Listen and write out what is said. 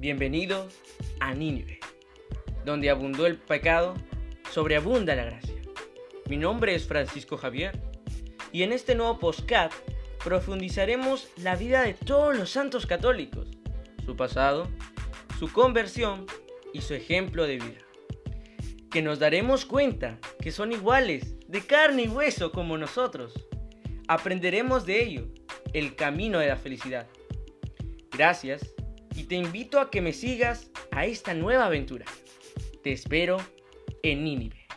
Bienvenidos a Nínive, donde abundó el pecado, sobreabunda la gracia. Mi nombre es Francisco Javier y en este nuevo postcat profundizaremos la vida de todos los santos católicos, su pasado, su conversión y su ejemplo de vida. Que nos daremos cuenta que son iguales, de carne y hueso como nosotros. Aprenderemos de ello el camino de la felicidad. Gracias y te invito a que me sigas a esta nueva aventura. Te espero en Nínive.